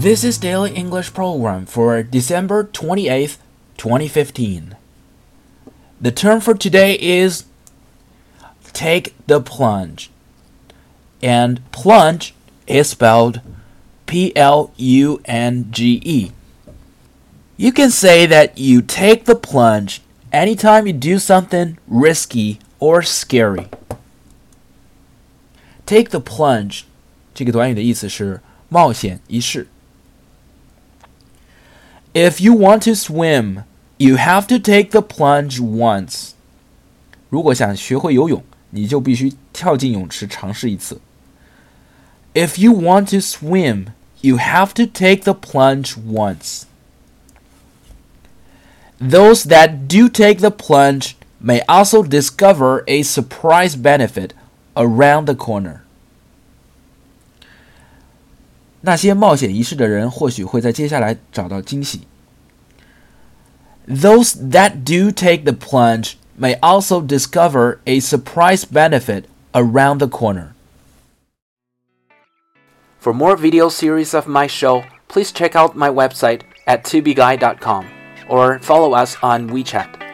This is Daily English Program for December 28th, 2015. The term for today is take the plunge. And plunge is spelled P L U N G E. You can say that you take the plunge anytime you do something risky or scary. Take the plunge 这个短语的意思是冒险一试。 if you want to swim, you have to take the plunge once. 如果想学会游泳，你就必须跳进泳池尝试一次。If you want to swim, you have to take the plunge once. Those that do take the plunge may also discover a surprise benefit around the corner. 那些冒险一试的人或许会在接下来找到惊喜。Those that do take the plunge may also discover a surprise benefit around the corner. For more video series of my show, please check out my website at tubeguy.com or follow us on WeChat.